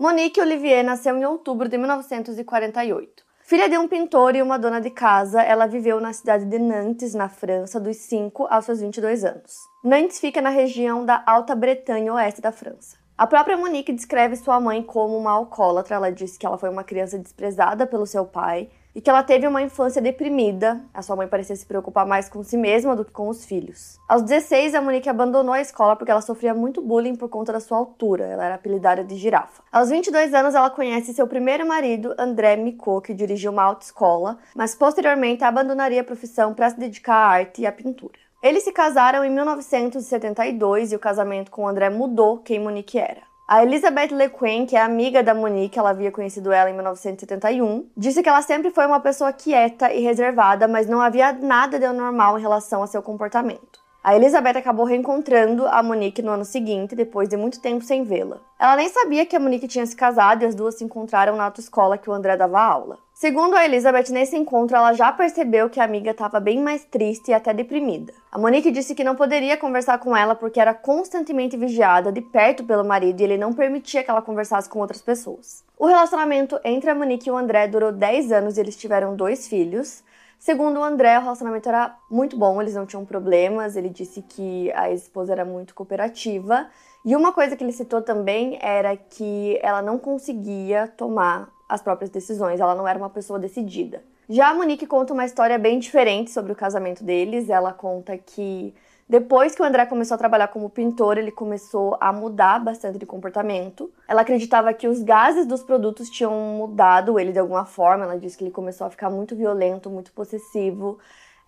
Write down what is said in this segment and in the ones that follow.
Monique Olivier nasceu em outubro de 1948. Filha de um pintor e uma dona de casa, ela viveu na cidade de Nantes, na França, dos 5 aos seus 22 anos. Nantes fica na região da Alta Bretanha, oeste da França. A própria Monique descreve sua mãe como uma alcoólatra. Ela disse que ela foi uma criança desprezada pelo seu pai e que ela teve uma infância deprimida. A sua mãe parecia se preocupar mais com si mesma do que com os filhos. Aos 16, a Monique abandonou a escola porque ela sofria muito bullying por conta da sua altura. Ela era apelidada de girafa. Aos 22 anos, ela conhece seu primeiro marido, André Micot, que dirigiu uma autoescola, mas posteriormente abandonaria a profissão para se dedicar à arte e à pintura. Eles se casaram em 1972 e o casamento com André mudou quem Monique era. A Elizabeth LeQueen, que é amiga da Monique, ela havia conhecido ela em 1971, disse que ela sempre foi uma pessoa quieta e reservada, mas não havia nada de anormal em relação a seu comportamento. A Elizabeth acabou reencontrando a Monique no ano seguinte, depois de muito tempo sem vê-la. Ela nem sabia que a Monique tinha se casado e as duas se encontraram na autoescola que o André dava aula. Segundo a Elizabeth, nesse encontro ela já percebeu que a amiga estava bem mais triste e até deprimida. A Monique disse que não poderia conversar com ela porque era constantemente vigiada de perto pelo marido e ele não permitia que ela conversasse com outras pessoas. O relacionamento entre a Monique e o André durou 10 anos e eles tiveram dois filhos. Segundo o André, o relacionamento era muito bom, eles não tinham problemas. Ele disse que a esposa era muito cooperativa. E uma coisa que ele citou também era que ela não conseguia tomar as próprias decisões, ela não era uma pessoa decidida. Já a Monique conta uma história bem diferente sobre o casamento deles. Ela conta que depois que o André começou a trabalhar como pintor, ele começou a mudar bastante de comportamento. Ela acreditava que os gases dos produtos tinham mudado ele de alguma forma. Ela disse que ele começou a ficar muito violento, muito possessivo.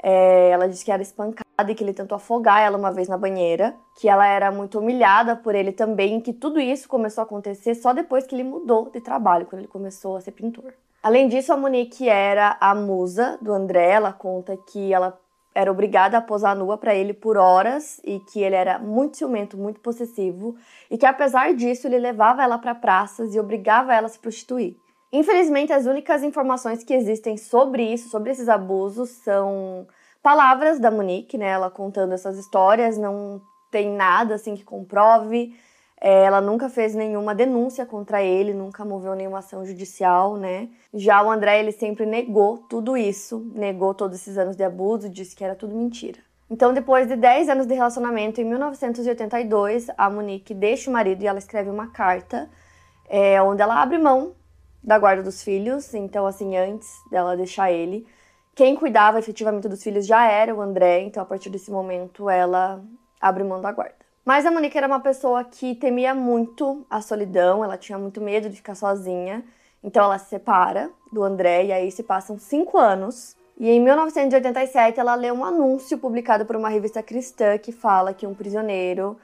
É, ela disse que era espancada e que ele tentou afogar ela uma vez na banheira, que ela era muito humilhada por ele também, que tudo isso começou a acontecer só depois que ele mudou de trabalho, quando ele começou a ser pintor. Além disso, a Monique era a musa do André. Ela conta que ela era obrigada a posar nua para ele por horas e que ele era muito ciumento, muito possessivo e que apesar disso ele levava ela para praças e obrigava ela a se prostituir. Infelizmente, as únicas informações que existem sobre isso, sobre esses abusos, são palavras da Monique, né? Ela contando essas histórias, não tem nada assim que comprove. É, ela nunca fez nenhuma denúncia contra ele, nunca moveu nenhuma ação judicial, né? Já o André, ele sempre negou tudo isso, negou todos esses anos de abuso, disse que era tudo mentira. Então, depois de 10 anos de relacionamento, em 1982, a Monique deixa o marido e ela escreve uma carta é, onde ela abre mão da guarda dos filhos. Então, assim, antes dela deixar ele, quem cuidava efetivamente dos filhos já era o André. Então, a partir desse momento, ela abre mão da guarda. Mas a Monique era uma pessoa que temia muito a solidão, ela tinha muito medo de ficar sozinha. Então ela se separa do André e aí se passam cinco anos. E em 1987 ela lê um anúncio publicado por uma revista cristã que fala que um prisioneiro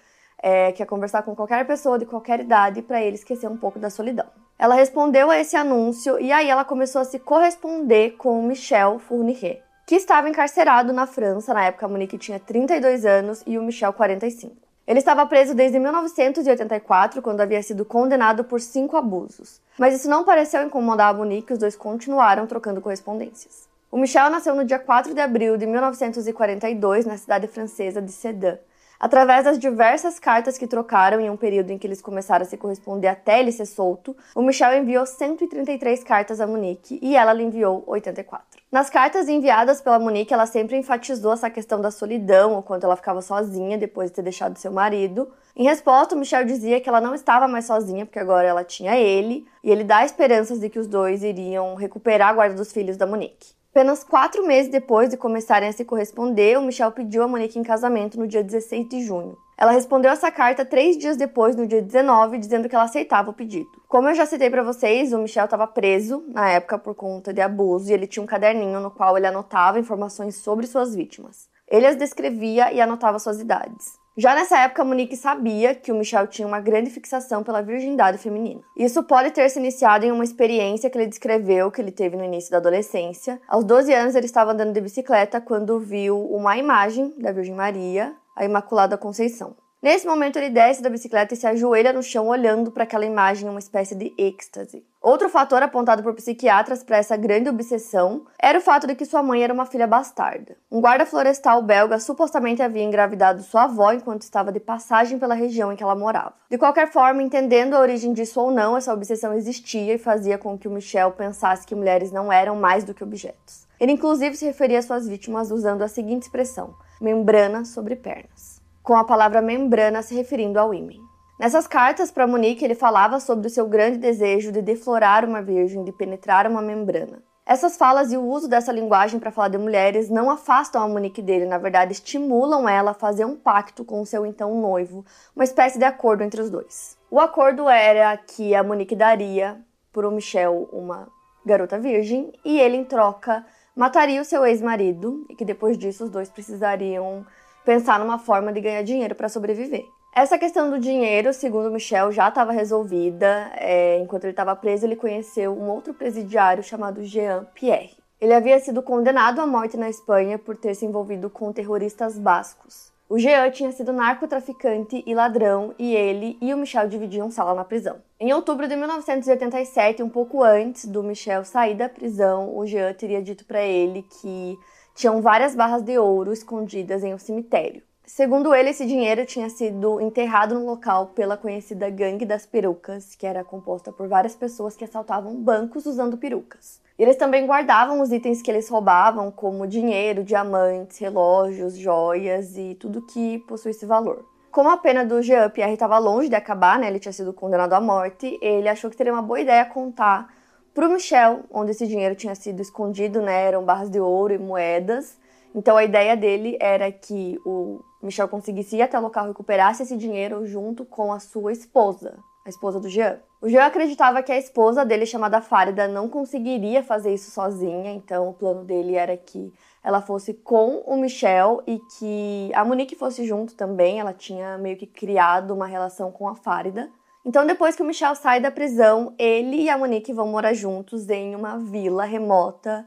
é, quer conversar com qualquer pessoa de qualquer idade para ele esquecer um pouco da solidão. Ela respondeu a esse anúncio e aí ela começou a se corresponder com Michel Fournier, que estava encarcerado na França. Na época a Monique tinha 32 anos e o Michel 45. Ele estava preso desde 1984, quando havia sido condenado por cinco abusos. Mas isso não pareceu incomodar a Monique os dois continuaram trocando correspondências. O Michel nasceu no dia 4 de abril de 1942 na cidade francesa de Sedan. Através das diversas cartas que trocaram em um período em que eles começaram a se corresponder até ele ser solto, o Michel enviou 133 cartas a Monique e ela lhe enviou 84. Nas cartas enviadas pela Monique, ela sempre enfatizou essa questão da solidão, o quanto ela ficava sozinha depois de ter deixado seu marido. Em resposta, o Michel dizia que ela não estava mais sozinha, porque agora ela tinha ele, e ele dá esperanças de que os dois iriam recuperar a guarda dos filhos da Monique. Apenas quatro meses depois de começarem a se corresponder, o Michel pediu a Monique em casamento no dia 16 de junho. Ela respondeu essa carta três dias depois, no dia 19, dizendo que ela aceitava o pedido. Como eu já citei para vocês, o Michel estava preso na época por conta de abuso e ele tinha um caderninho no qual ele anotava informações sobre suas vítimas. Ele as descrevia e anotava suas idades. Já nessa época, Monique sabia que o Michel tinha uma grande fixação pela virgindade feminina. Isso pode ter se iniciado em uma experiência que ele descreveu que ele teve no início da adolescência. Aos 12 anos, ele estava andando de bicicleta quando viu uma imagem da Virgem Maria, a Imaculada Conceição. Nesse momento, ele desce da bicicleta e se ajoelha no chão, olhando para aquela imagem em uma espécie de êxtase. Outro fator apontado por psiquiatras para essa grande obsessão era o fato de que sua mãe era uma filha bastarda. Um guarda florestal belga supostamente havia engravidado sua avó enquanto estava de passagem pela região em que ela morava. De qualquer forma, entendendo a origem disso ou não, essa obsessão existia e fazia com que o Michel pensasse que mulheres não eram mais do que objetos. Ele inclusive se referia às suas vítimas usando a seguinte expressão: membrana sobre pernas com a palavra membrana se referindo ao ímã. Nessas cartas para Monique, ele falava sobre o seu grande desejo de deflorar uma virgem, de penetrar uma membrana. Essas falas e o uso dessa linguagem para falar de mulheres não afastam a Monique dele, na verdade, estimulam ela a fazer um pacto com o seu então noivo, uma espécie de acordo entre os dois. O acordo era que a Monique daria para o Michel uma garota virgem e ele, em troca, mataria o seu ex-marido e que depois disso os dois precisariam pensar numa forma de ganhar dinheiro para sobreviver. Essa questão do dinheiro, segundo Michel, já estava resolvida. É, enquanto ele estava preso, ele conheceu um outro presidiário chamado Jean Pierre. Ele havia sido condenado à morte na Espanha por ter se envolvido com terroristas bascos. O Jean tinha sido narcotraficante e ladrão, e ele e o Michel dividiam sala na prisão. Em outubro de 1987, um pouco antes do Michel sair da prisão, o Jean teria dito para ele que tinham várias barras de ouro escondidas em um cemitério. Segundo ele, esse dinheiro tinha sido enterrado no local pela conhecida Gangue das Perucas, que era composta por várias pessoas que assaltavam bancos usando perucas. Eles também guardavam os itens que eles roubavam, como dinheiro, diamantes, relógios, joias e tudo que possuísse valor. Como a pena do Jean Pierre estava longe de acabar, né, ele tinha sido condenado à morte, ele achou que teria uma boa ideia contar para o Michel, onde esse dinheiro tinha sido escondido, né, eram barras de ouro e moedas. Então a ideia dele era que o Michel conseguisse ir até o local, recuperasse esse dinheiro junto com a sua esposa, a esposa do Jean. O Jean acreditava que a esposa dele, chamada Farida, não conseguiria fazer isso sozinha, então o plano dele era que ela fosse com o Michel e que a Monique fosse junto também. Ela tinha meio que criado uma relação com a Farida. Então, depois que o Michel sai da prisão, ele e a Monique vão morar juntos em uma vila remota,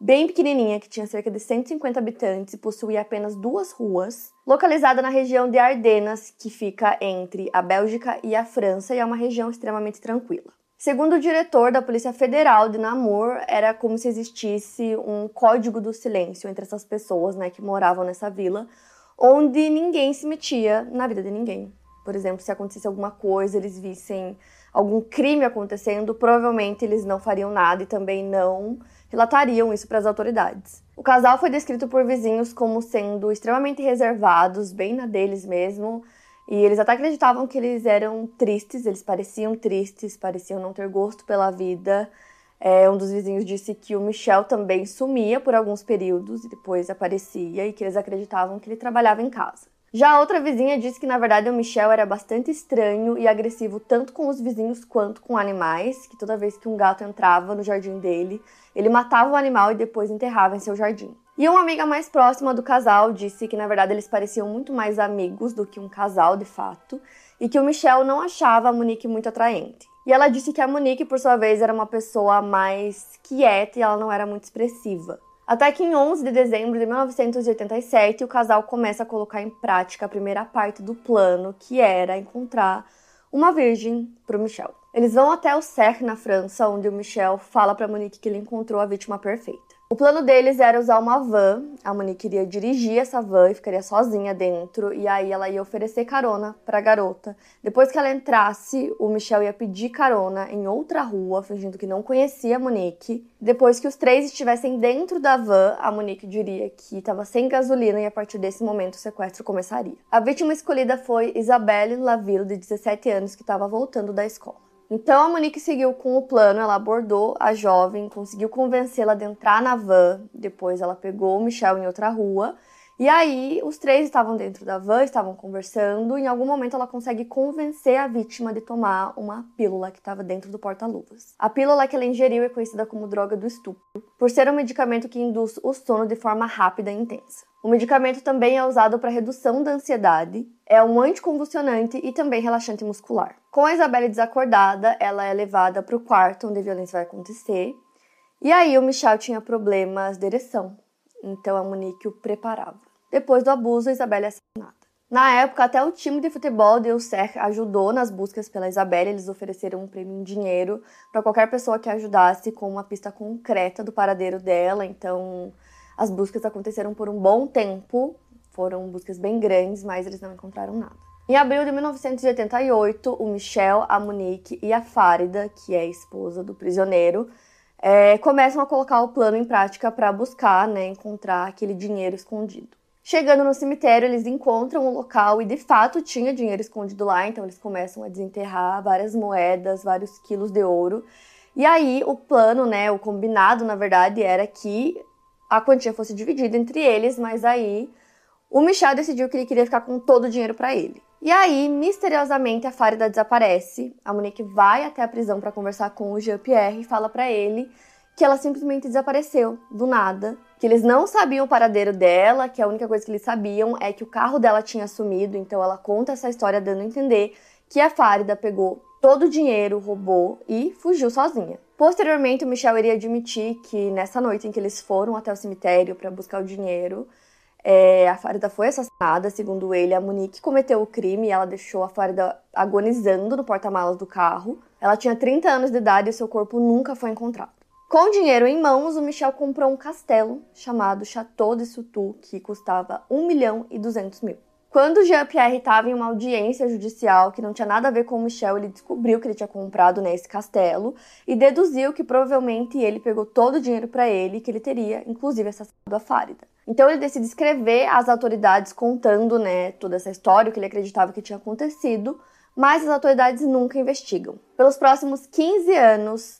bem pequenininha, que tinha cerca de 150 habitantes e possuía apenas duas ruas, localizada na região de Ardenas, que fica entre a Bélgica e a França, e é uma região extremamente tranquila. Segundo o diretor da Polícia Federal de Namur, era como se existisse um código do silêncio entre essas pessoas né, que moravam nessa vila, onde ninguém se metia na vida de ninguém. Por exemplo, se acontecesse alguma coisa, eles vissem algum crime acontecendo, provavelmente eles não fariam nada e também não relatariam isso para as autoridades. O casal foi descrito por vizinhos como sendo extremamente reservados, bem na deles mesmo, e eles até acreditavam que eles eram tristes, eles pareciam tristes, pareciam não ter gosto pela vida. É, um dos vizinhos disse que o Michel também sumia por alguns períodos e depois aparecia e que eles acreditavam que ele trabalhava em casa. Já a outra vizinha disse que na verdade o Michel era bastante estranho e agressivo tanto com os vizinhos quanto com animais, que toda vez que um gato entrava no jardim dele, ele matava o animal e depois enterrava em seu jardim. E uma amiga mais próxima do casal disse que na verdade eles pareciam muito mais amigos do que um casal de fato, e que o Michel não achava a Monique muito atraente. E ela disse que a Monique, por sua vez, era uma pessoa mais quieta e ela não era muito expressiva. Até que em 11 de dezembro de 1987, o casal começa a colocar em prática a primeira parte do plano, que era encontrar uma virgem para o Michel. Eles vão até o Cercle, na França, onde o Michel fala para Monique que ele encontrou a vítima perfeita. O plano deles era usar uma van. A Monique iria dirigir essa van e ficaria sozinha dentro. E aí ela ia oferecer carona para a garota. Depois que ela entrasse, o Michel ia pedir carona em outra rua, fingindo que não conhecia a Monique. Depois que os três estivessem dentro da van, a Monique diria que estava sem gasolina e a partir desse momento o sequestro começaria. A vítima escolhida foi Isabelle Laville, de 17 anos, que estava voltando da escola. Então a Monique seguiu com o plano, ela abordou a jovem, conseguiu convencê-la de entrar na van, depois ela pegou o Michel em outra rua E aí, os três estavam dentro da van, estavam conversando, em algum momento ela consegue convencer a vítima de tomar uma pílula que estava dentro do porta-luvas. A pílula que ela ingeriu é conhecida como droga do estupro, por ser um medicamento que induz o sono de forma rápida e intensa. O medicamento também é usado para redução da ansiedade, é um anticonvulsionante e também relaxante muscular. Com a Isabelle desacordada, ela é levada para o quarto onde a violência vai acontecer. E aí o Michel tinha problemas de ereção, então a Monique o preparava. Depois do abuso, a Isabelle é assassinada. Na época, até o time de futebol de Ulcer ajudou nas buscas pela Isabelle. Eles ofereceram um prêmio em dinheiro para qualquer pessoa que ajudasse com uma pista concreta do paradeiro dela. Então, as buscas aconteceram por um bom tempo. Foram buscas bem grandes, mas eles não encontraram nada. Em abril de 1988, o Michel, a Monique e a Fárida, que é a esposa do prisioneiro, é, começam a colocar o plano em prática para buscar, né, encontrar aquele dinheiro escondido. Chegando no cemitério, eles encontram o local e de fato tinha dinheiro escondido lá, então eles começam a desenterrar várias moedas, vários quilos de ouro. E aí o plano, né, o combinado, na verdade, era que a quantia fosse dividida entre eles, mas aí o Michel decidiu que ele queria ficar com todo o dinheiro para ele. E aí, misteriosamente, a Farida desaparece. A Monique vai até a prisão para conversar com o Jean-Pierre e fala para ele que ela simplesmente desapareceu do nada, que eles não sabiam o paradeiro dela, que a única coisa que eles sabiam é que o carro dela tinha sumido, então ela conta essa história dando a entender que a Farida pegou todo o dinheiro, roubou e fugiu sozinha. Posteriormente, o Michel iria admitir que nessa noite em que eles foram até o cemitério para buscar o dinheiro, é, a Farida foi assassinada, segundo ele, a Monique cometeu o crime e ela deixou a Farida agonizando no porta-malas do carro. Ela tinha 30 anos de idade e seu corpo nunca foi encontrado. Com dinheiro em mãos, o Michel comprou um castelo chamado Chateau de Soutou, que custava 1 milhão e 200 mil. Quando Jean-Pierre estava em uma audiência judicial que não tinha nada a ver com o Michel, ele descobriu que ele tinha comprado nesse castelo e deduziu que provavelmente ele pegou todo o dinheiro para ele que ele teria, inclusive, assassinado a Fárida. Então ele decide escrever às autoridades contando né, toda essa história, o que ele acreditava que tinha acontecido, mas as autoridades nunca investigam. Pelos próximos 15 anos,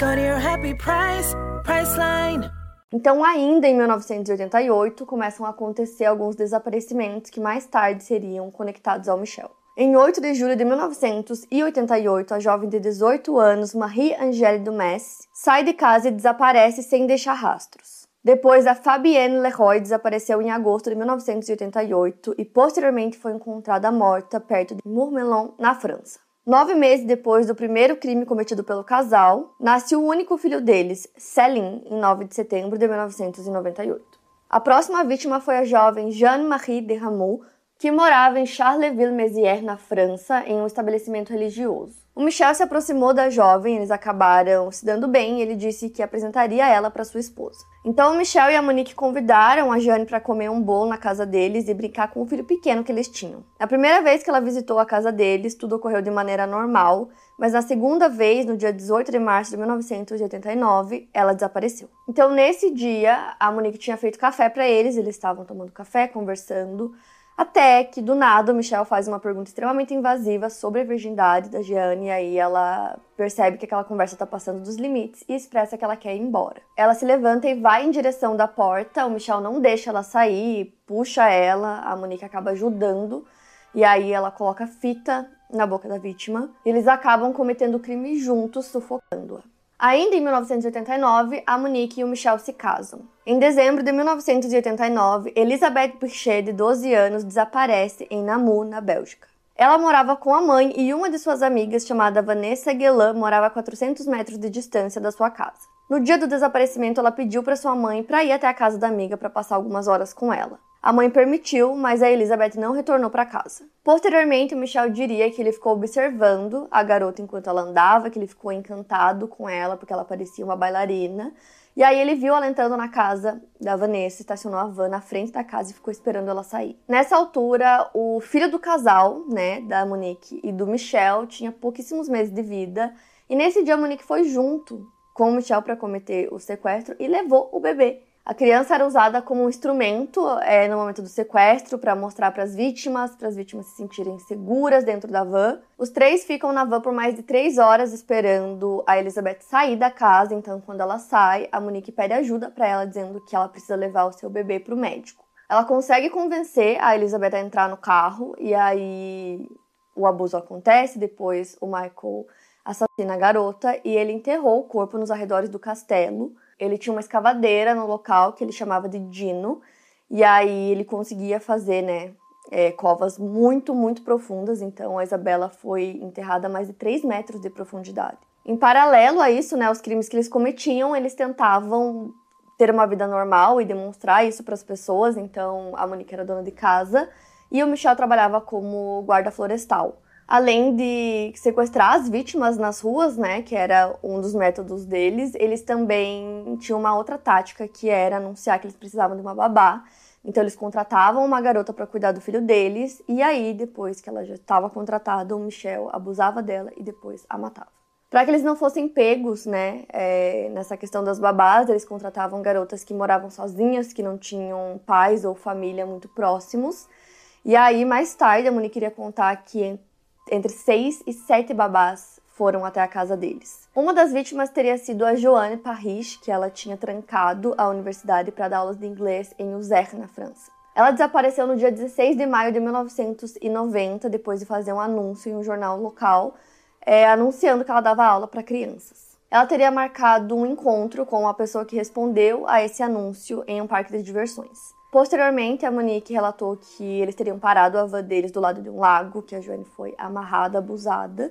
Your happy price. Então, ainda em 1988, começam a acontecer alguns desaparecimentos que mais tarde seriam conectados ao Michel. Em 8 de julho de 1988, a jovem de 18 anos, Marie-Angèle Dumas, sai de casa e desaparece sem deixar rastros. Depois, a Fabienne Leroy desapareceu em agosto de 1988 e posteriormente foi encontrada morta perto de Mourmelon, na França. Nove meses depois do primeiro crime cometido pelo casal, nasce o único filho deles, Céline, em 9 de setembro de 1998. A próxima vítima foi a jovem Jeanne-Marie de Rameau, que morava em Charleville-Mézières, na França, em um estabelecimento religioso. O Michel se aproximou da jovem, eles acabaram se dando bem e ele disse que apresentaria ela para sua esposa. Então o Michel e a Monique convidaram a Jane para comer um bolo na casa deles e brincar com o filho pequeno que eles tinham. A primeira vez que ela visitou a casa deles, tudo ocorreu de maneira normal, mas na segunda vez, no dia 18 de março de 1989, ela desapareceu. Então nesse dia, a Monique tinha feito café para eles, eles estavam tomando café, conversando. Até que, do nada, o Michel faz uma pergunta extremamente invasiva sobre a virgindade da Gianni, e aí ela percebe que aquela conversa está passando dos limites e expressa que ela quer ir embora. Ela se levanta e vai em direção da porta, o Michel não deixa ela sair, puxa ela, a Monique acaba ajudando, e aí ela coloca fita na boca da vítima, eles acabam cometendo o crime juntos, sufocando-a. Ainda em 1989, a Monique e o Michel se casam. Em dezembro de 1989, Elisabeth Pichet, de 12 anos, desaparece em Namur, na Bélgica. Ela morava com a mãe e uma de suas amigas, chamada Vanessa Guelan, morava a 400 metros de distância da sua casa. No dia do desaparecimento, ela pediu para sua mãe para ir até a casa da amiga para passar algumas horas com ela. A mãe permitiu, mas a Elizabeth não retornou para casa. Posteriormente, o Michel diria que ele ficou observando a garota enquanto ela andava, que ele ficou encantado com ela porque ela parecia uma bailarina. E aí ele viu ela entrando na casa da Vanessa, estacionou a van na frente da casa e ficou esperando ela sair. Nessa altura, o filho do casal, né, da Monique e do Michel, tinha pouquíssimos meses de vida. E nesse dia a Monique foi junto com o Michel para cometer o sequestro e levou o bebê. A criança era usada como um instrumento é, no momento do sequestro para mostrar para as vítimas, para as vítimas se sentirem seguras dentro da van. Os três ficam na van por mais de três horas esperando a Elizabeth sair da casa. Então, quando ela sai, a Monique pede ajuda para ela, dizendo que ela precisa levar o seu bebê para o médico. Ela consegue convencer a Elizabeth a entrar no carro e aí o abuso acontece. Depois, o Michael assassina a garota e ele enterrou o corpo nos arredores do castelo. Ele tinha uma escavadeira no local que ele chamava de Dino, e aí ele conseguia fazer, né, é, covas muito, muito profundas. Então a Isabela foi enterrada a mais de 3 metros de profundidade. Em paralelo a isso, né, os crimes que eles cometiam, eles tentavam ter uma vida normal e demonstrar isso para as pessoas. Então a Monique era dona de casa e o Michel trabalhava como guarda florestal além de sequestrar as vítimas nas ruas, né, que era um dos métodos deles, eles também tinham uma outra tática que era anunciar que eles precisavam de uma babá. Então eles contratavam uma garota para cuidar do filho deles e aí depois que ela já estava contratada, o Michel abusava dela e depois a matava. Para que eles não fossem pegos, né, é, nessa questão das babás, eles contratavam garotas que moravam sozinhas, que não tinham pais ou família muito próximos. E aí, mais tarde, a Monique queria contar que entre seis e sete babás foram até a casa deles. Uma das vítimas teria sido a Joanne Parrish, que ela tinha trancado a universidade para dar aulas de inglês em Uzer, na França. Ela desapareceu no dia 16 de maio de 1990, depois de fazer um anúncio em um jornal local, é, anunciando que ela dava aula para crianças. Ela teria marcado um encontro com a pessoa que respondeu a esse anúncio em um parque de diversões. Posteriormente, a Monique relatou que eles teriam parado a van deles do lado de um lago, que a Joane foi amarrada, abusada.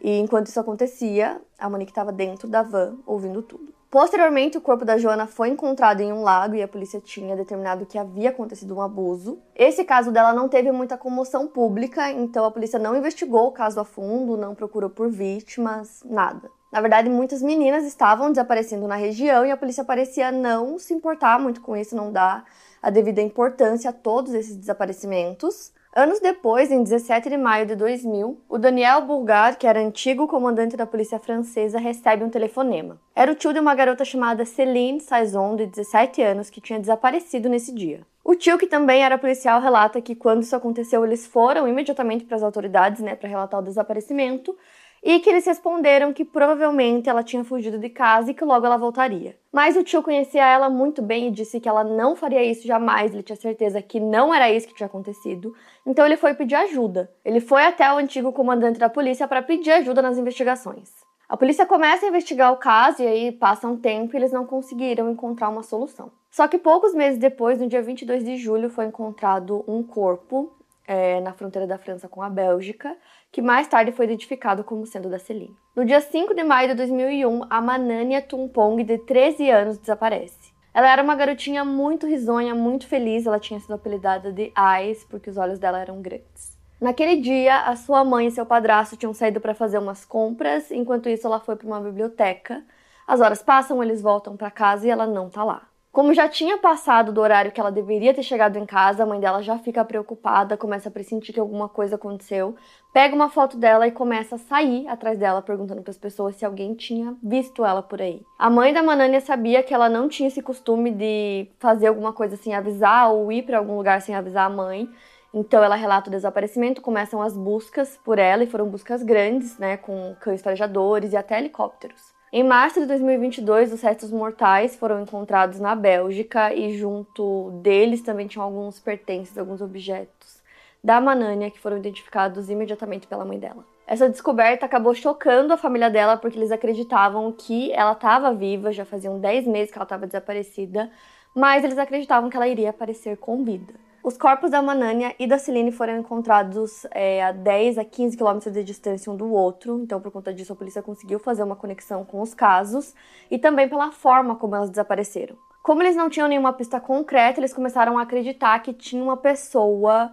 E enquanto isso acontecia, a Monique estava dentro da van, ouvindo tudo. Posteriormente, o corpo da Joana foi encontrado em um lago e a polícia tinha determinado que havia acontecido um abuso. Esse caso dela não teve muita comoção pública, então a polícia não investigou o caso a fundo, não procurou por vítimas, nada. Na verdade, muitas meninas estavam desaparecendo na região e a polícia parecia não se importar muito com isso, não dar a devida importância a todos esses desaparecimentos. Anos depois, em 17 de maio de 2000, o Daniel Bourgard, que era antigo comandante da polícia francesa, recebe um telefonema. Era o tio de uma garota chamada Céline Saison, de 17 anos, que tinha desaparecido nesse dia. O tio, que também era policial, relata que quando isso aconteceu, eles foram imediatamente para as autoridades, né, para relatar o desaparecimento, e que eles responderam que provavelmente ela tinha fugido de casa e que logo ela voltaria. Mas o tio conhecia ela muito bem e disse que ela não faria isso jamais, ele tinha certeza que não era isso que tinha acontecido. Então ele foi pedir ajuda. Ele foi até o antigo comandante da polícia para pedir ajuda nas investigações. A polícia começa a investigar o caso e aí passa um tempo e eles não conseguiram encontrar uma solução. Só que poucos meses depois, no dia 22 de julho, foi encontrado um corpo é, na fronteira da França com a Bélgica, que mais tarde foi identificado como sendo da Celine. No dia 5 de maio de 2001, a Manania Tumpong, de 13 anos, desaparece. Ela era uma garotinha muito risonha, muito feliz, ela tinha sido apelidada de Eyes porque os olhos dela eram grandes. Naquele dia, a sua mãe e seu padrasto tinham saído para fazer umas compras, enquanto isso ela foi para uma biblioteca. As horas passam, eles voltam para casa e ela não tá lá. Como já tinha passado do horário que ela deveria ter chegado em casa, a mãe dela já fica preocupada, começa a pressentir que alguma coisa aconteceu, pega uma foto dela e começa a sair atrás dela, perguntando para as pessoas se alguém tinha visto ela por aí. A mãe da Manania sabia que ela não tinha esse costume de fazer alguma coisa sem avisar ou ir para algum lugar sem avisar a mãe. Então ela relata o desaparecimento, começam as buscas por ela e foram buscas grandes, né, com cães farejadores e até helicópteros. Em março de 2022, os restos mortais foram encontrados na Bélgica e junto deles também tinham alguns pertences, alguns objetos da Manânia que foram identificados imediatamente pela mãe dela. Essa descoberta acabou chocando a família dela porque eles acreditavam que ela estava viva, já faziam 10 meses que ela estava desaparecida, mas eles acreditavam que ela iria aparecer com vida. Os corpos da Manania e da Celine foram encontrados é, a 10 a 15 quilômetros de distância um do outro, então por conta disso a polícia conseguiu fazer uma conexão com os casos e também pela forma como elas desapareceram. Como eles não tinham nenhuma pista concreta, eles começaram a acreditar que tinha uma pessoa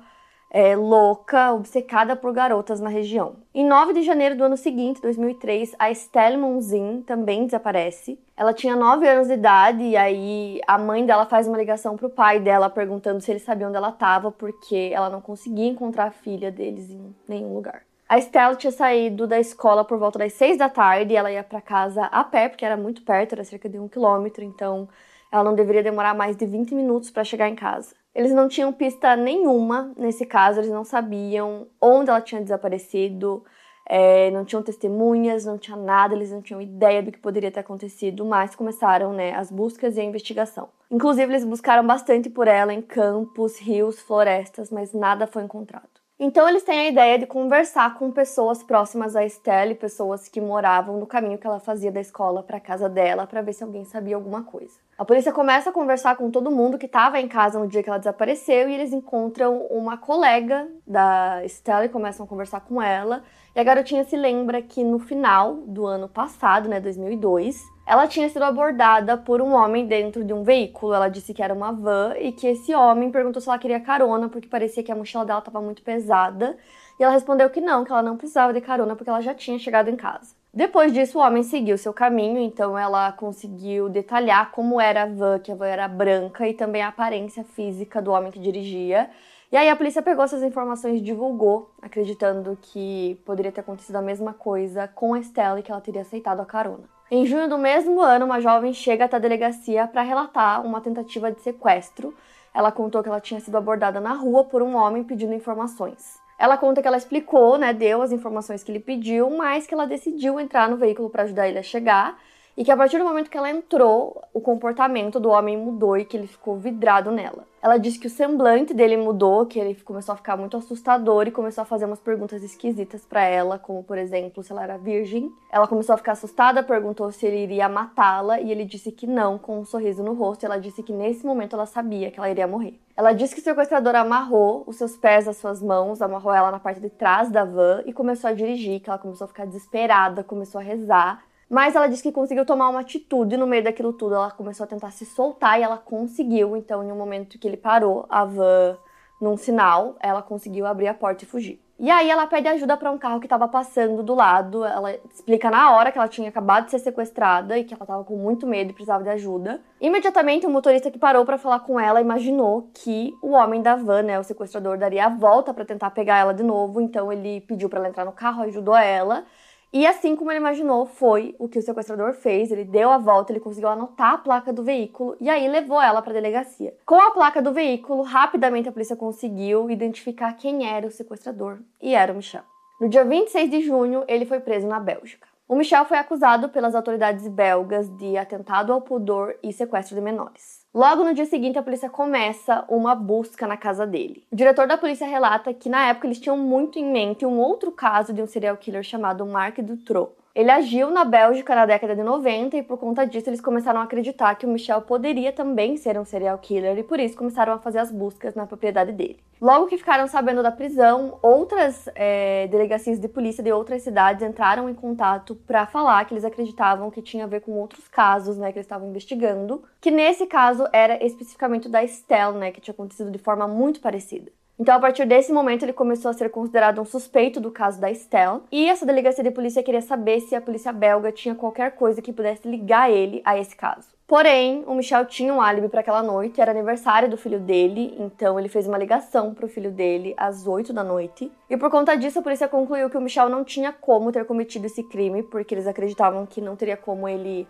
é, louca, obcecada por garotas na região. Em 9 de janeiro do ano seguinte, 2003, a Estelle Monzin também desaparece. Ela tinha 9 anos de idade e aí a mãe dela faz uma ligação pro pai dela perguntando se ele sabia onde ela estava, porque ela não conseguia encontrar a filha deles em nenhum lugar. A Estelle tinha saído da escola por volta das 6 da tarde e ela ia para casa a pé, porque era muito perto, era cerca de um quilômetro, então ela não deveria demorar mais de 20 minutos para chegar em casa. Eles não tinham pista nenhuma nesse caso, eles não sabiam onde ela tinha desaparecido, é, não tinham testemunhas, não tinha nada, eles não tinham ideia do que poderia ter acontecido, mas começaram né, as buscas e a investigação. Inclusive, eles buscaram bastante por ela em campos, rios, florestas, mas nada foi encontrado. Então eles têm a ideia de conversar com pessoas próximas a Estelle, pessoas que moravam no caminho que ela fazia da escola para casa dela, para ver se alguém sabia alguma coisa. A polícia começa a conversar com todo mundo que estava em casa no dia que ela desapareceu e eles encontram uma colega da Estelle, começam a conversar com ela. E a garotinha se lembra que no final do ano passado, né, 2002, ela tinha sido abordada por um homem dentro de um veículo. Ela disse que era uma van e que esse homem perguntou se ela queria carona porque parecia que a mochila dela estava muito pesada. E ela respondeu que não, que ela não precisava de carona porque ela já tinha chegado em casa. Depois disso, o homem seguiu seu caminho, então ela conseguiu detalhar como era a van, que a van era branca, e também a aparência física do homem que dirigia. E aí a polícia pegou essas informações e divulgou, acreditando que poderia ter acontecido a mesma coisa com a Estela e que ela teria aceitado a carona. Em junho do mesmo ano, uma jovem chega até a delegacia para relatar uma tentativa de sequestro. Ela contou que ela tinha sido abordada na rua por um homem pedindo informações. Ela conta que ela explicou, né, deu as informações que ele pediu, mas que ela decidiu entrar no veículo para ajudar ele a chegar e que a partir do momento que ela entrou, o comportamento do homem mudou e que ele ficou vidrado nela. Ela disse que o semblante dele mudou, que ele começou a ficar muito assustador e começou a fazer umas perguntas esquisitas para ela, como por exemplo, se ela era virgem. Ela começou a ficar assustada, perguntou se ele iria matá-la e ele disse que não, com um sorriso no rosto. E ela disse que nesse momento ela sabia que ela iria morrer. Ela disse que o sequestrador amarrou os seus pés às suas mãos, amarrou ela na parte de trás da van e começou a dirigir, que ela começou a ficar desesperada, começou a rezar mas ela disse que conseguiu tomar uma atitude no meio daquilo tudo. Ela começou a tentar se soltar e ela conseguiu. Então, em um momento que ele parou a van num sinal, ela conseguiu abrir a porta e fugir. E aí ela pede ajuda para um carro que estava passando do lado. Ela explica na hora que ela tinha acabado de ser sequestrada e que ela estava com muito medo e precisava de ajuda. Imediatamente o motorista que parou para falar com ela imaginou que o homem da van, né, o sequestrador, daria a volta para tentar pegar ela de novo. Então ele pediu para ela entrar no carro, ajudou ela. E assim como ele imaginou, foi o que o sequestrador fez. Ele deu a volta, ele conseguiu anotar a placa do veículo e aí levou ela para a delegacia. Com a placa do veículo, rapidamente a polícia conseguiu identificar quem era o sequestrador e era o Michel. No dia 26 de junho, ele foi preso na Bélgica. O Michel foi acusado pelas autoridades belgas de atentado ao pudor e sequestro de menores. Logo no dia seguinte, a polícia começa uma busca na casa dele. O diretor da polícia relata que na época eles tinham muito em mente um outro caso de um serial killer chamado Marc Dutroux. Ele agiu na Bélgica na década de 90 e por conta disso eles começaram a acreditar que o Michel poderia também ser um serial killer e por isso começaram a fazer as buscas na propriedade dele. Logo que ficaram sabendo da prisão, outras é, delegacias de polícia de outras cidades entraram em contato para falar que eles acreditavam que tinha a ver com outros casos, né, que eles estavam investigando, que nesse caso era especificamente da Estelle, né, que tinha acontecido de forma muito parecida. Então, a partir desse momento, ele começou a ser considerado um suspeito do caso da Estelle, e essa delegacia de polícia queria saber se a polícia belga tinha qualquer coisa que pudesse ligar ele a esse caso. Porém, o Michel tinha um álibi para aquela noite, era aniversário do filho dele, então ele fez uma ligação para o filho dele às 8 da noite. E por conta disso, a polícia concluiu que o Michel não tinha como ter cometido esse crime, porque eles acreditavam que não teria como ele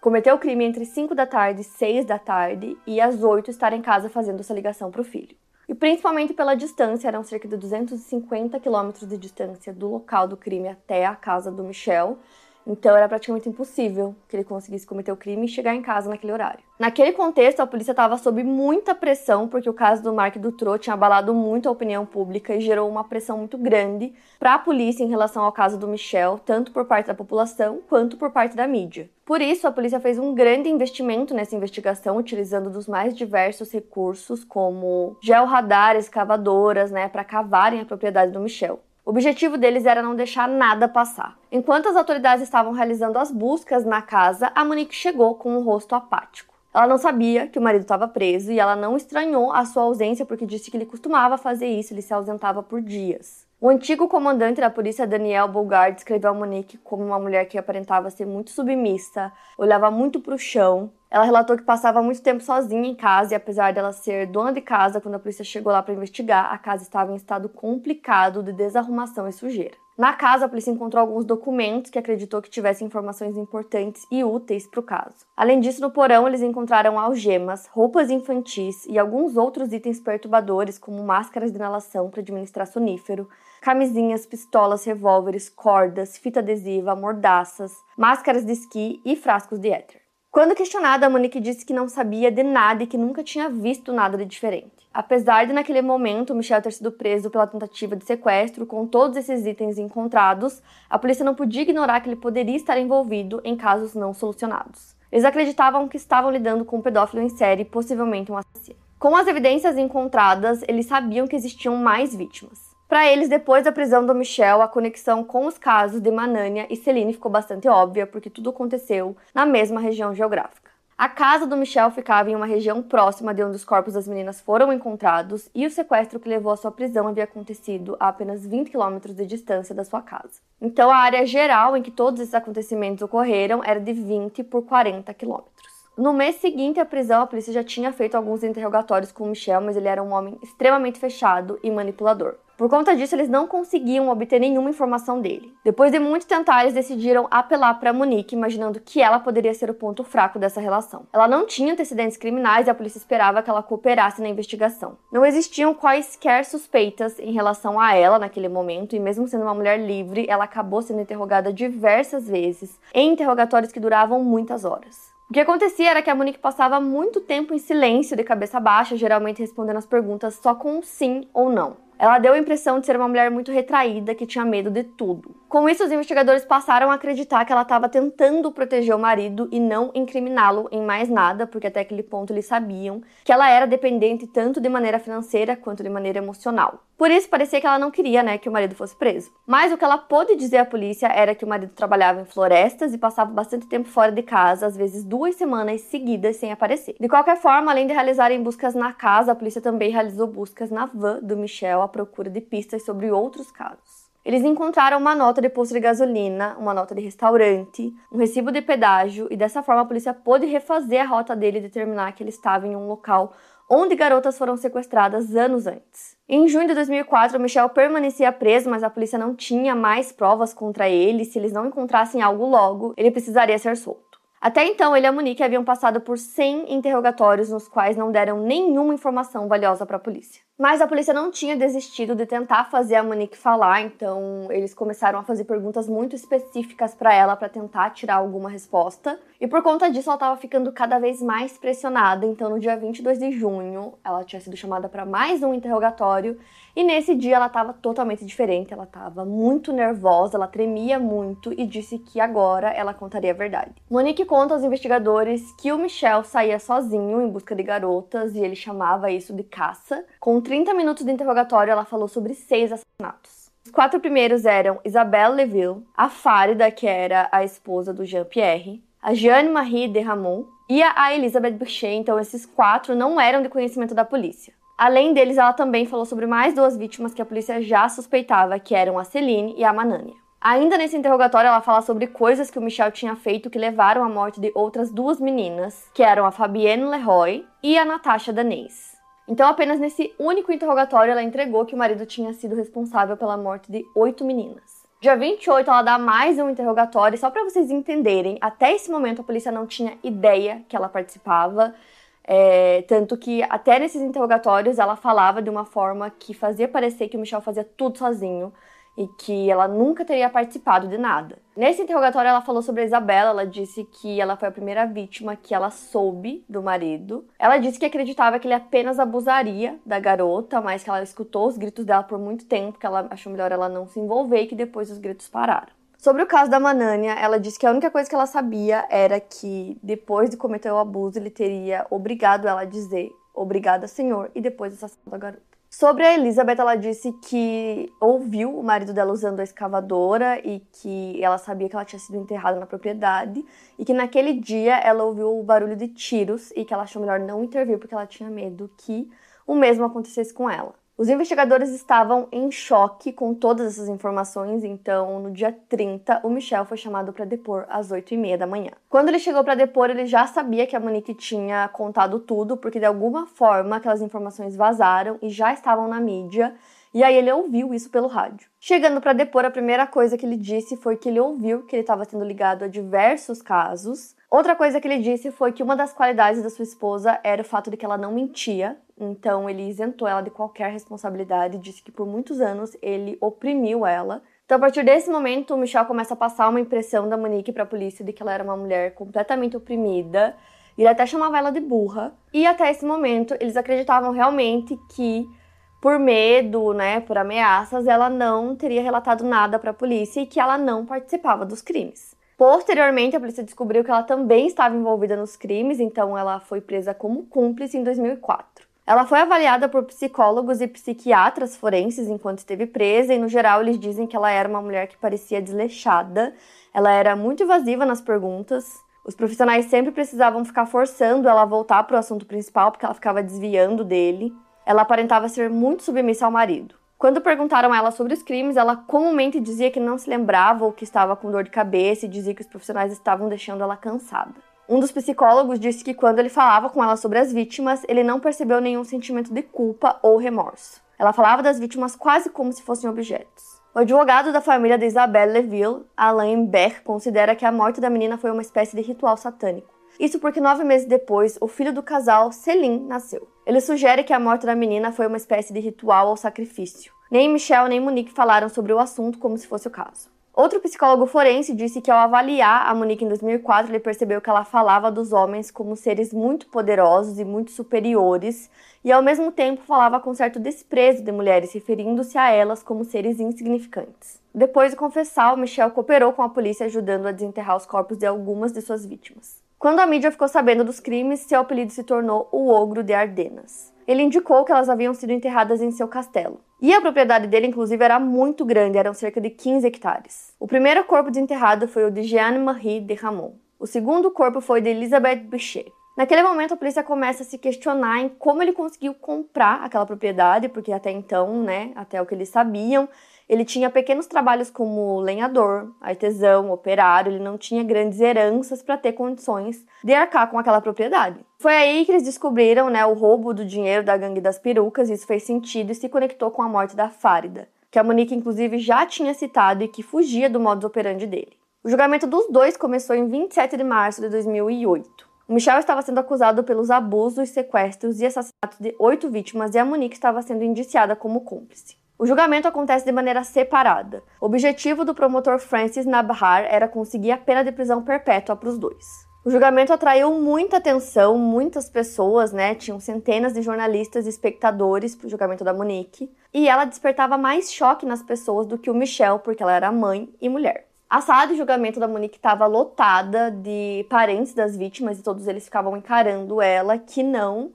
cometer o crime entre 5 da tarde e 6 da tarde e às 8 estar em casa fazendo essa ligação para o filho principalmente pela distância, eram cerca de 250 quilômetros de distância do local do crime até a casa do Michel. Então era praticamente impossível que ele conseguisse cometer o crime e chegar em casa naquele horário. Naquele contexto, a polícia estava sob muita pressão porque o caso do Mark Dutroux tinha abalado muito a opinião pública e gerou uma pressão muito grande para a polícia em relação ao caso do Michel, tanto por parte da população quanto por parte da mídia. Por isso, a polícia fez um grande investimento nessa investigação, utilizando dos mais diversos recursos, como georradar, escavadoras, né, para cavarem a propriedade do Michel. O objetivo deles era não deixar nada passar. Enquanto as autoridades estavam realizando as buscas na casa, a Monique chegou com um rosto apático. Ela não sabia que o marido estava preso e ela não estranhou a sua ausência porque disse que ele costumava fazer isso, ele se ausentava por dias. O antigo comandante da polícia, Daniel Bulgard, descreveu a Monique como uma mulher que aparentava ser muito submissa, olhava muito para o chão. Ela relatou que passava muito tempo sozinha em casa e, apesar dela ser dona de casa, quando a polícia chegou lá para investigar, a casa estava em estado complicado de desarrumação e sujeira. Na casa, a polícia encontrou alguns documentos que acreditou que tivessem informações importantes e úteis para o caso. Além disso, no porão eles encontraram algemas, roupas infantis e alguns outros itens perturbadores, como máscaras de inalação para administrar sonífero, camisinhas, pistolas, revólveres, cordas, fita adesiva, mordaças, máscaras de esqui e frascos de éter. Quando questionada, a Monique disse que não sabia de nada e que nunca tinha visto nada de diferente. Apesar de naquele momento Michel ter sido preso pela tentativa de sequestro com todos esses itens encontrados, a polícia não podia ignorar que ele poderia estar envolvido em casos não solucionados. Eles acreditavam que estavam lidando com um pedófilo em série, possivelmente um assassino. Com as evidências encontradas, eles sabiam que existiam mais vítimas. Para eles, depois da prisão do Michel, a conexão com os casos de Manânia e Celine ficou bastante óbvia, porque tudo aconteceu na mesma região geográfica. A casa do Michel ficava em uma região próxima de onde os corpos das meninas foram encontrados e o sequestro que levou à sua prisão havia acontecido a apenas 20 quilômetros de distância da sua casa. Então, a área geral em que todos esses acontecimentos ocorreram era de 20 por 40 quilômetros. No mês seguinte à prisão, a polícia já tinha feito alguns interrogatórios com o Michel, mas ele era um homem extremamente fechado e manipulador. Por conta disso, eles não conseguiam obter nenhuma informação dele. Depois de muito tentar, eles decidiram apelar para Monique, imaginando que ela poderia ser o ponto fraco dessa relação. Ela não tinha antecedentes criminais e a polícia esperava que ela cooperasse na investigação. Não existiam quaisquer suspeitas em relação a ela naquele momento, e mesmo sendo uma mulher livre, ela acabou sendo interrogada diversas vezes, em interrogatórios que duravam muitas horas. O que acontecia era que a Monique passava muito tempo em silêncio, de cabeça baixa, geralmente respondendo as perguntas só com um sim ou não. Ela deu a impressão de ser uma mulher muito retraída que tinha medo de tudo. Com isso, os investigadores passaram a acreditar que ela estava tentando proteger o marido e não incriminá-lo em mais nada, porque até aquele ponto eles sabiam que ela era dependente tanto de maneira financeira quanto de maneira emocional. Por isso, parecia que ela não queria, né, que o marido fosse preso. Mas o que ela pôde dizer à polícia era que o marido trabalhava em florestas e passava bastante tempo fora de casa, às vezes duas semanas seguidas sem aparecer. De qualquer forma, além de realizarem buscas na casa, a polícia também realizou buscas na van do Michel à procura de pistas sobre outros casos. Eles encontraram uma nota de posto de gasolina, uma nota de restaurante, um recibo de pedágio e dessa forma a polícia pôde refazer a rota dele e determinar que ele estava em um local onde garotas foram sequestradas anos antes. Em junho de 2004, Michel permanecia preso, mas a polícia não tinha mais provas contra ele. Se eles não encontrassem algo logo, ele precisaria ser solto. Até então, ele e a Monique haviam passado por 100 interrogatórios nos quais não deram nenhuma informação valiosa para a polícia. Mas a polícia não tinha desistido de tentar fazer a Monique falar, então eles começaram a fazer perguntas muito específicas para ela para tentar tirar alguma resposta. E por conta disso, ela estava ficando cada vez mais pressionada. Então, no dia 22 de junho, ela tinha sido chamada para mais um interrogatório e nesse dia ela estava totalmente diferente, ela estava muito nervosa, ela tremia muito e disse que agora ela contaria a verdade. Monique conta aos investigadores que o Michel saía sozinho em busca de garotas e ele chamava isso de caça. Com 30 minutos de interrogatório, ela falou sobre seis assassinatos. Os quatro primeiros eram Isabelle Leville, a Fárida, que era a esposa do Jean-Pierre, a Jeanne-Marie de Ramon e a Elizabeth Boucher. Então, esses quatro não eram de conhecimento da polícia. Além deles, ela também falou sobre mais duas vítimas que a polícia já suspeitava, que eram a Celine e a Manania. Ainda nesse interrogatório, ela fala sobre coisas que o Michel tinha feito que levaram à morte de outras duas meninas, que eram a Fabienne Leroy e a Natasha Danês. Então, apenas nesse único interrogatório, ela entregou que o marido tinha sido responsável pela morte de oito meninas. Dia 28, ela dá mais um interrogatório, só para vocês entenderem, até esse momento a polícia não tinha ideia que ela participava. É, tanto que até nesses interrogatórios ela falava de uma forma que fazia parecer que o Michel fazia tudo sozinho e que ela nunca teria participado de nada. Nesse interrogatório ela falou sobre a Isabela, ela disse que ela foi a primeira vítima que ela soube do marido. Ela disse que acreditava que ele apenas abusaria da garota, mas que ela escutou os gritos dela por muito tempo, que ela achou melhor ela não se envolver e que depois os gritos pararam. Sobre o caso da Manânia, ela disse que a única coisa que ela sabia era que depois de cometer o abuso, ele teria obrigado ela a dizer obrigada, senhor, e depois assassinado a garota. Sobre a Elizabeth, ela disse que ouviu o marido dela usando a escavadora e que ela sabia que ela tinha sido enterrada na propriedade e que naquele dia ela ouviu o barulho de tiros e que ela achou melhor não intervir porque ela tinha medo que o mesmo acontecesse com ela. Os investigadores estavam em choque com todas essas informações, então no dia 30 o Michel foi chamado para depor às 8h30 da manhã. Quando ele chegou para depor, ele já sabia que a Monique tinha contado tudo, porque de alguma forma aquelas informações vazaram e já estavam na mídia. E aí ele ouviu isso pelo rádio. Chegando para depor, a primeira coisa que ele disse foi que ele ouviu que ele estava sendo ligado a diversos casos. Outra coisa que ele disse foi que uma das qualidades da sua esposa era o fato de que ela não mentia, então ele isentou ela de qualquer responsabilidade, disse que por muitos anos ele oprimiu ela. Então a partir desse momento, o Michel começa a passar uma impressão da Monique para a polícia de que ela era uma mulher completamente oprimida. Ele até chamava ela de burra. E até esse momento, eles acreditavam realmente que por medo, né, por ameaças, ela não teria relatado nada para a polícia e que ela não participava dos crimes. Posteriormente, a polícia descobriu que ela também estava envolvida nos crimes, então ela foi presa como cúmplice em 2004. Ela foi avaliada por psicólogos e psiquiatras forenses enquanto esteve presa, e no geral eles dizem que ela era uma mulher que parecia desleixada, ela era muito evasiva nas perguntas. Os profissionais sempre precisavam ficar forçando ela a voltar para o assunto principal porque ela ficava desviando dele. Ela aparentava ser muito submissa ao marido. Quando perguntaram a ela sobre os crimes, ela comumente dizia que não se lembrava ou que estava com dor de cabeça e dizia que os profissionais estavam deixando ela cansada. Um dos psicólogos disse que quando ele falava com ela sobre as vítimas, ele não percebeu nenhum sentimento de culpa ou remorso. Ela falava das vítimas quase como se fossem objetos. O advogado da família de Isabelle Leville, Alain Beck, considera que a morte da menina foi uma espécie de ritual satânico. Isso porque nove meses depois, o filho do casal, Céline, nasceu. Ele sugere que a morte da menina foi uma espécie de ritual ou sacrifício. Nem Michel nem Monique falaram sobre o assunto como se fosse o caso. Outro psicólogo forense disse que ao avaliar a Monique em 2004, ele percebeu que ela falava dos homens como seres muito poderosos e muito superiores, e ao mesmo tempo falava com certo desprezo de mulheres, referindo-se a elas como seres insignificantes. Depois de confessar, Michel cooperou com a polícia ajudando a desenterrar os corpos de algumas de suas vítimas. Quando a mídia ficou sabendo dos crimes, seu apelido se tornou o Ogro de Ardenas. Ele indicou que elas haviam sido enterradas em seu castelo. E a propriedade dele, inclusive, era muito grande, eram cerca de 15 hectares. O primeiro corpo desenterrado foi o de Jeanne-Marie de Ramon. O segundo corpo foi de Elisabeth Bichet. Naquele momento, a polícia começa a se questionar em como ele conseguiu comprar aquela propriedade, porque até então, né, até o que eles sabiam, ele tinha pequenos trabalhos como lenhador, artesão, operário, ele não tinha grandes heranças para ter condições de arcar com aquela propriedade. Foi aí que eles descobriram né, o roubo do dinheiro da gangue das perucas, isso fez sentido e se conectou com a morte da Fárida, que a Monique inclusive já tinha citado e que fugia do modus operandi dele. O julgamento dos dois começou em 27 de março de 2008. O Michel estava sendo acusado pelos abusos, sequestros e assassinatos de oito vítimas e a Monique estava sendo indiciada como cúmplice. O julgamento acontece de maneira separada. O objetivo do promotor Francis Nabhar era conseguir a pena de prisão perpétua para os dois. O julgamento atraiu muita atenção, muitas pessoas, né? Tinham centenas de jornalistas e espectadores para o julgamento da Monique. E ela despertava mais choque nas pessoas do que o Michel, porque ela era mãe e mulher. A sala de julgamento da Monique estava lotada de parentes das vítimas e todos eles ficavam encarando ela, que não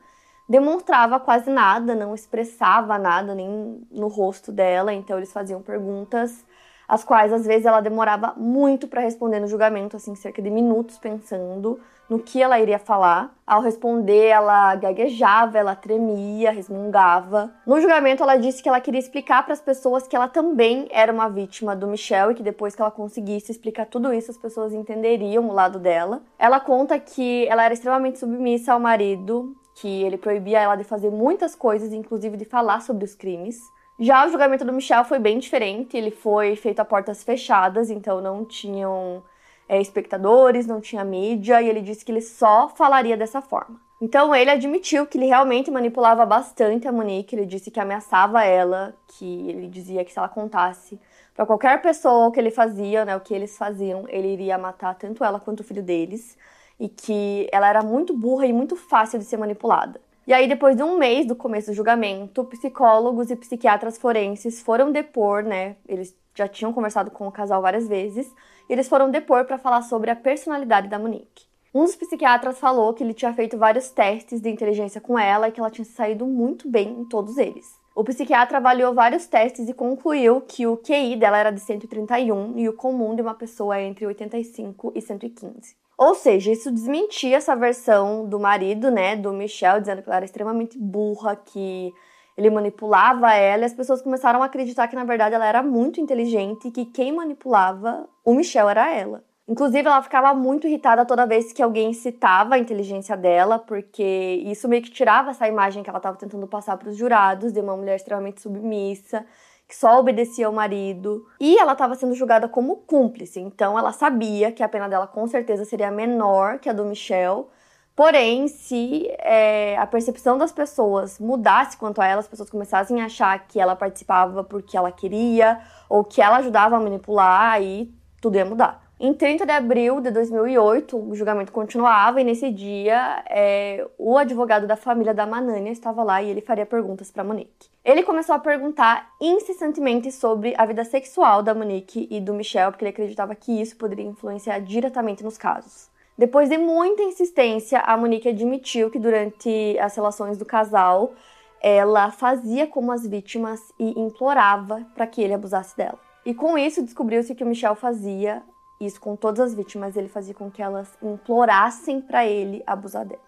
demonstrava quase nada, não expressava nada nem no rosto dela, então eles faziam perguntas as quais às vezes ela demorava muito para responder no julgamento, assim, cerca de minutos pensando no que ela iria falar. Ao responder, ela gaguejava, ela tremia, resmungava. No julgamento, ela disse que ela queria explicar para as pessoas que ela também era uma vítima do Michel e que depois que ela conseguisse explicar tudo isso, as pessoas entenderiam o lado dela. Ela conta que ela era extremamente submissa ao marido, que ele proibia ela de fazer muitas coisas, inclusive de falar sobre os crimes. Já o julgamento do Michel foi bem diferente, ele foi feito a portas fechadas, então não tinham é, espectadores, não tinha mídia, e ele disse que ele só falaria dessa forma. Então ele admitiu que ele realmente manipulava bastante a Monique, ele disse que ameaçava ela, que ele dizia que se ela contasse para qualquer pessoa o que ele fazia, né, o que eles faziam, ele iria matar tanto ela quanto o filho deles e que ela era muito burra e muito fácil de ser manipulada. E aí, depois de um mês do começo do julgamento, psicólogos e psiquiatras forenses foram depor, né? Eles já tinham conversado com o casal várias vezes, e eles foram depor para falar sobre a personalidade da Monique. Um dos psiquiatras falou que ele tinha feito vários testes de inteligência com ela e que ela tinha saído muito bem em todos eles. O psiquiatra avaliou vários testes e concluiu que o QI dela era de 131 e o comum de uma pessoa é entre 85 e 115. Ou seja, isso desmentia essa versão do marido, né, do Michel, dizendo que ela era extremamente burra, que ele manipulava ela, e as pessoas começaram a acreditar que na verdade ela era muito inteligente e que quem manipulava o Michel era ela. Inclusive, ela ficava muito irritada toda vez que alguém citava a inteligência dela, porque isso meio que tirava essa imagem que ela estava tentando passar para os jurados de uma mulher extremamente submissa, que só obedecia ao marido. E ela estava sendo julgada como cúmplice, então ela sabia que a pena dela com certeza seria menor que a do Michel. Porém, se é, a percepção das pessoas mudasse quanto a ela, as pessoas começassem a achar que ela participava porque ela queria ou que ela ajudava a manipular, aí tudo ia mudar. Em 30 de abril de 2008, o julgamento continuava e nesse dia é, o advogado da família da Manânia estava lá e ele faria perguntas para Monique. Ele começou a perguntar incessantemente sobre a vida sexual da Monique e do Michel, porque ele acreditava que isso poderia influenciar diretamente nos casos. Depois de muita insistência, a Monique admitiu que durante as relações do casal, ela fazia como as vítimas e implorava para que ele abusasse dela. E com isso descobriu-se que o Michel fazia isso com todas as vítimas, ele fazia com que elas implorassem para ele abusar delas.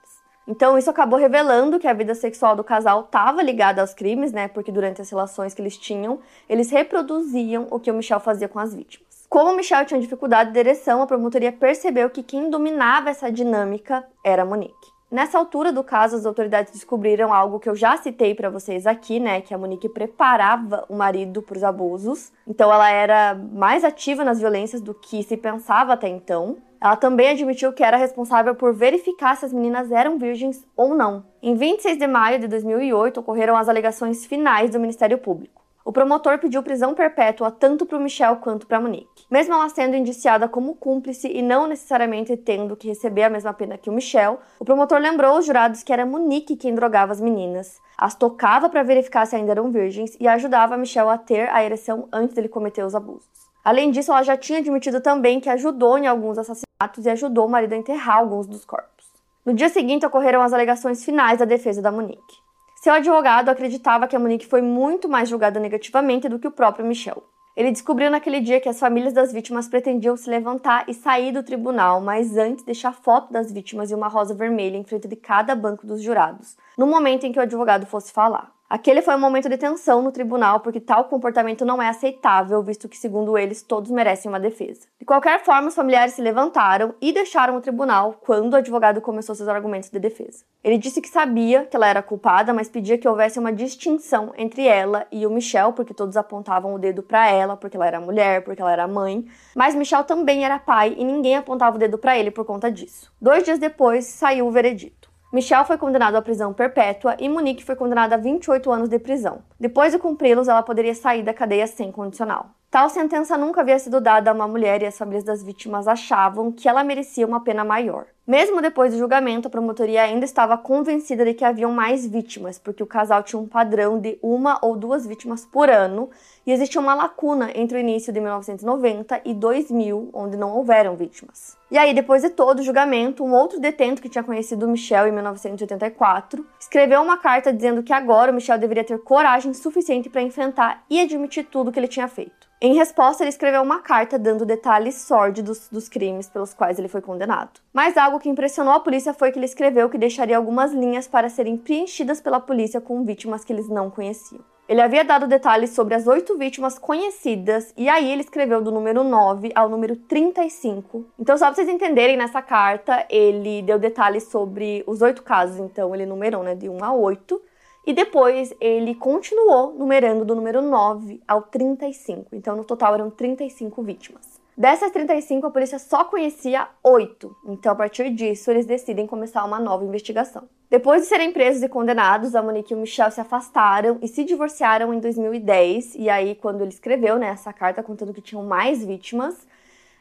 Então isso acabou revelando que a vida sexual do casal estava ligada aos crimes, né? Porque durante as relações que eles tinham, eles reproduziam o que o Michel fazia com as vítimas. Como o Michel tinha dificuldade de ereção, a promotoria percebeu que quem dominava essa dinâmica era a Monique. Nessa altura do caso, as autoridades descobriram algo que eu já citei para vocês aqui, né? Que a Monique preparava o marido para os abusos. Então, ela era mais ativa nas violências do que se pensava até então. Ela também admitiu que era responsável por verificar se as meninas eram virgens ou não. Em 26 de maio de 2008, ocorreram as alegações finais do Ministério Público o promotor pediu prisão perpétua tanto para o Michel quanto para a Monique. Mesmo ela sendo indiciada como cúmplice e não necessariamente tendo que receber a mesma pena que o Michel, o promotor lembrou os jurados que era Monique quem drogava as meninas, as tocava para verificar se ainda eram virgens e ajudava Michel a ter a ereção antes dele cometer os abusos. Além disso, ela já tinha admitido também que ajudou em alguns assassinatos e ajudou o marido a enterrar alguns dos corpos. No dia seguinte, ocorreram as alegações finais da defesa da Monique. Seu advogado acreditava que a Monique foi muito mais julgada negativamente do que o próprio Michel. Ele descobriu naquele dia que as famílias das vítimas pretendiam se levantar e sair do tribunal, mas antes deixar foto das vítimas e uma rosa vermelha em frente de cada banco dos jurados, no momento em que o advogado fosse falar. Aquele foi um momento de tensão no tribunal, porque tal comportamento não é aceitável, visto que, segundo eles, todos merecem uma defesa. De qualquer forma, os familiares se levantaram e deixaram o tribunal quando o advogado começou seus argumentos de defesa. Ele disse que sabia que ela era culpada, mas pedia que houvesse uma distinção entre ela e o Michel, porque todos apontavam o dedo para ela, porque ela era mulher, porque ela era mãe. Mas Michel também era pai e ninguém apontava o dedo para ele por conta disso. Dois dias depois, saiu o veredito. Michel foi condenado à prisão perpétua e Monique foi condenada a 28 anos de prisão. Depois de cumpri-los, ela poderia sair da cadeia sem condicional. Tal sentença nunca havia sido dada a uma mulher e as famílias das vítimas achavam que ela merecia uma pena maior. Mesmo depois do julgamento, a promotoria ainda estava convencida de que haviam mais vítimas, porque o casal tinha um padrão de uma ou duas vítimas por ano e existia uma lacuna entre o início de 1990 e 2000, onde não houveram vítimas. E aí, depois de todo o julgamento, um outro detento que tinha conhecido Michel em 1984 escreveu uma carta dizendo que agora o Michel deveria ter coragem suficiente para enfrentar e admitir tudo que ele tinha feito. Em resposta, ele escreveu uma carta dando detalhes sórdidos dos crimes pelos quais ele foi condenado. Mas algo que impressionou a polícia foi que ele escreveu que deixaria algumas linhas para serem preenchidas pela polícia com vítimas que eles não conheciam. Ele havia dado detalhes sobre as oito vítimas conhecidas, e aí ele escreveu do número 9 ao número 35. Então, só para vocês entenderem, nessa carta, ele deu detalhes sobre os oito casos, então ele numerou né, de 1 a 8. E depois ele continuou numerando do número 9 ao 35. Então, no total eram 35 vítimas. Dessas 35, a polícia só conhecia 8. Então, a partir disso, eles decidem começar uma nova investigação. Depois de serem presos e condenados, a Monique e o Michel se afastaram e se divorciaram em 2010. E aí, quando ele escreveu né, essa carta contando que tinham mais vítimas,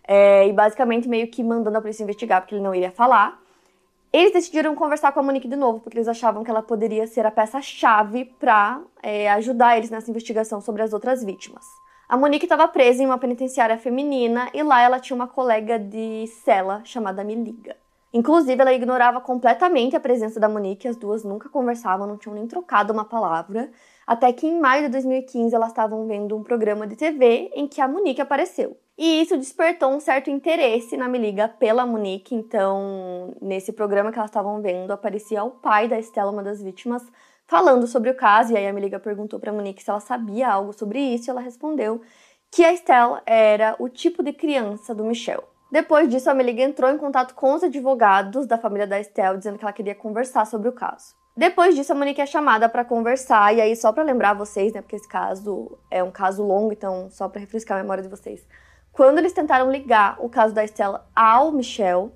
é, e basicamente meio que mandando a polícia investigar porque ele não iria falar, eles decidiram conversar com a Monique de novo, porque eles achavam que ela poderia ser a peça-chave para é, ajudar eles nessa investigação sobre as outras vítimas. A Monique estava presa em uma penitenciária feminina e lá ela tinha uma colega de cela chamada Miliga. Inclusive, ela ignorava completamente a presença da Monique, as duas nunca conversavam, não tinham nem trocado uma palavra. Até que em maio de 2015 elas estavam vendo um programa de TV em que a Monique apareceu. E isso despertou um certo interesse na Me Liga pela Monique. Então, nesse programa que elas estavam vendo, aparecia o pai da Estela, uma das vítimas, falando sobre o caso. E aí a Me Liga perguntou para Monique se ela sabia algo sobre isso. E ela respondeu que a Estela era o tipo de criança do Michel. Depois disso, a Meliga entrou em contato com os advogados da família da Estelle, dizendo que ela queria conversar sobre o caso. Depois disso, a Monique é chamada para conversar, e aí, só para lembrar vocês, né, porque esse caso é um caso longo, então, só para refrescar a memória de vocês. Quando eles tentaram ligar o caso da Estela ao Michel,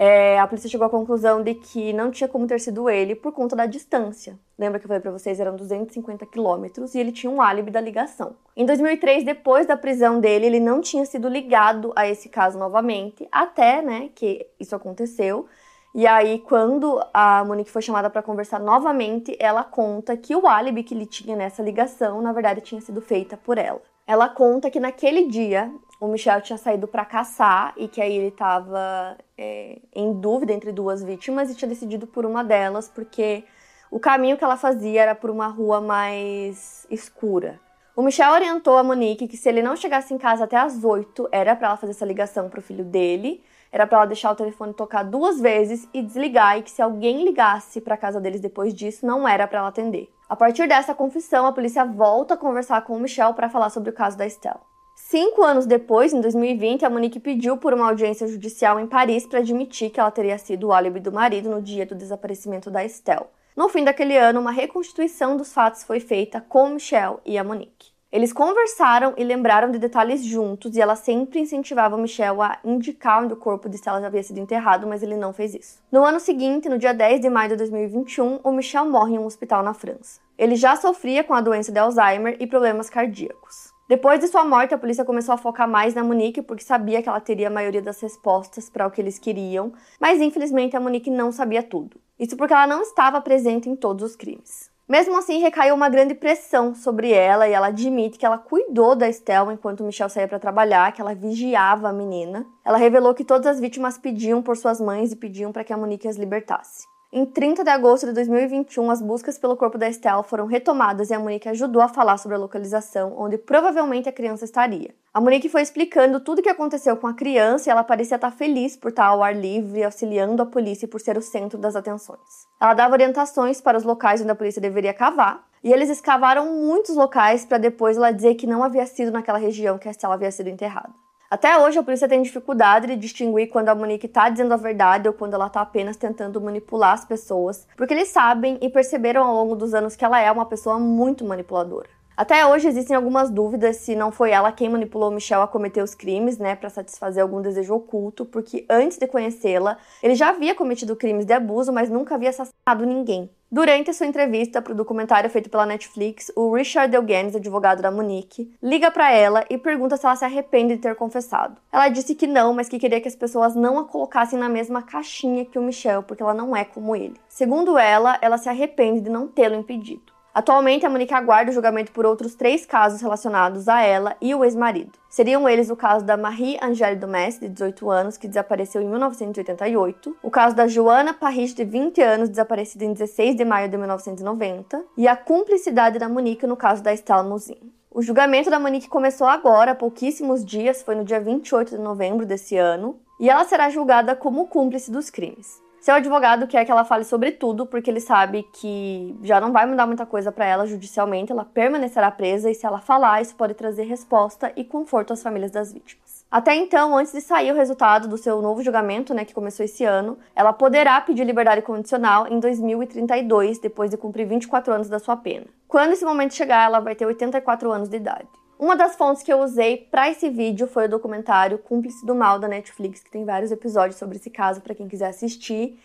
é, a polícia chegou à conclusão de que não tinha como ter sido ele por conta da distância. Lembra que eu falei para vocês, eram 250 quilômetros e ele tinha um álibi da ligação. Em 2003, depois da prisão dele, ele não tinha sido ligado a esse caso novamente, até, né, que isso aconteceu. E aí, quando a Monique foi chamada para conversar novamente, ela conta que o álibi que ele tinha nessa ligação, na verdade, tinha sido feita por ela. Ela conta que naquele dia o Michel tinha saído para caçar e que aí ele estava é, em dúvida entre duas vítimas e tinha decidido por uma delas porque o caminho que ela fazia era por uma rua mais escura. O Michel orientou a Monique que se ele não chegasse em casa até as 8, era para ela fazer essa ligação para o filho dele, era para ela deixar o telefone tocar duas vezes e desligar e que se alguém ligasse para casa deles depois disso, não era para ela atender. A partir dessa confissão, a polícia volta a conversar com o Michel para falar sobre o caso da Estelle. Cinco anos depois, em 2020, a Monique pediu por uma audiência judicial em Paris para admitir que ela teria sido o álibi do marido no dia do desaparecimento da Estelle. No fim daquele ano, uma reconstituição dos fatos foi feita com Michel e a Monique. Eles conversaram e lembraram de detalhes juntos e ela sempre incentivava o Michel a indicar onde o corpo de Stella havia sido enterrado, mas ele não fez isso. No ano seguinte, no dia 10 de maio de 2021, o Michel morre em um hospital na França. Ele já sofria com a doença de Alzheimer e problemas cardíacos. Depois de sua morte, a polícia começou a focar mais na Monique porque sabia que ela teria a maioria das respostas para o que eles queriam, mas infelizmente a Monique não sabia tudo. Isso porque ela não estava presente em todos os crimes. Mesmo assim, recaiu uma grande pressão sobre ela e ela admite que ela cuidou da Estelle enquanto Michel saía para trabalhar, que ela vigiava a menina. Ela revelou que todas as vítimas pediam por suas mães e pediam para que a Monique as libertasse. Em 30 de agosto de 2021, as buscas pelo corpo da Estelle foram retomadas e a Monique ajudou a falar sobre a localização onde provavelmente a criança estaria. A Monique foi explicando tudo o que aconteceu com a criança e ela parecia estar feliz por estar ao ar livre, auxiliando a polícia por ser o centro das atenções. Ela dava orientações para os locais onde a polícia deveria cavar, e eles escavaram muitos locais para depois ela dizer que não havia sido naquela região que a Estelle havia sido enterrada. Até hoje, a polícia tem dificuldade de distinguir quando a Monique está dizendo a verdade ou quando ela está apenas tentando manipular as pessoas, porque eles sabem e perceberam ao longo dos anos que ela é uma pessoa muito manipuladora. Até hoje existem algumas dúvidas se não foi ela quem manipulou Michelle a cometer os crimes, né, para satisfazer algum desejo oculto, porque antes de conhecê-la, ele já havia cometido crimes de abuso, mas nunca havia assassinado ninguém. Durante a sua entrevista para o documentário feito pela Netflix, o Richard Elganes, advogado da Monique, liga para ela e pergunta se ela se arrepende de ter confessado. Ela disse que não, mas que queria que as pessoas não a colocassem na mesma caixinha que o Michel, porque ela não é como ele. Segundo ela, ela se arrepende de não tê-lo impedido. Atualmente, a Monique aguarda o julgamento por outros três casos relacionados a ela e o ex-marido. Seriam eles o caso da Marie-Angèle Domès, de 18 anos, que desapareceu em 1988, o caso da Joana Parrish, de 20 anos, desaparecida em 16 de maio de 1990, e a cumplicidade da Monique no caso da Estela Mouzin. O julgamento da Monique começou agora, há pouquíssimos dias, foi no dia 28 de novembro desse ano, e ela será julgada como cúmplice dos crimes. Seu advogado quer que ela fale sobre tudo, porque ele sabe que já não vai mudar muita coisa para ela judicialmente, ela permanecerá presa e se ela falar, isso pode trazer resposta e conforto às famílias das vítimas. Até então, antes de sair o resultado do seu novo julgamento, né, que começou esse ano, ela poderá pedir liberdade condicional em 2032, depois de cumprir 24 anos da sua pena. Quando esse momento chegar, ela vai ter 84 anos de idade. Uma das fontes que eu usei para esse vídeo foi o documentário Cúmplice do Mal da Netflix, que tem vários episódios sobre esse caso para quem quiser assistir.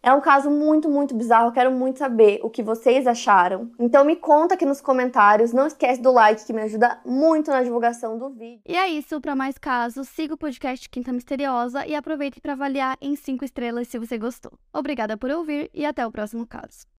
É um caso muito, muito bizarro. Eu quero muito saber o que vocês acharam. Então me conta aqui nos comentários. Não esquece do like que me ajuda muito na divulgação do vídeo. E é isso, para mais casos, siga o podcast Quinta Misteriosa e aproveite para avaliar em 5 estrelas se você gostou. Obrigada por ouvir e até o próximo caso.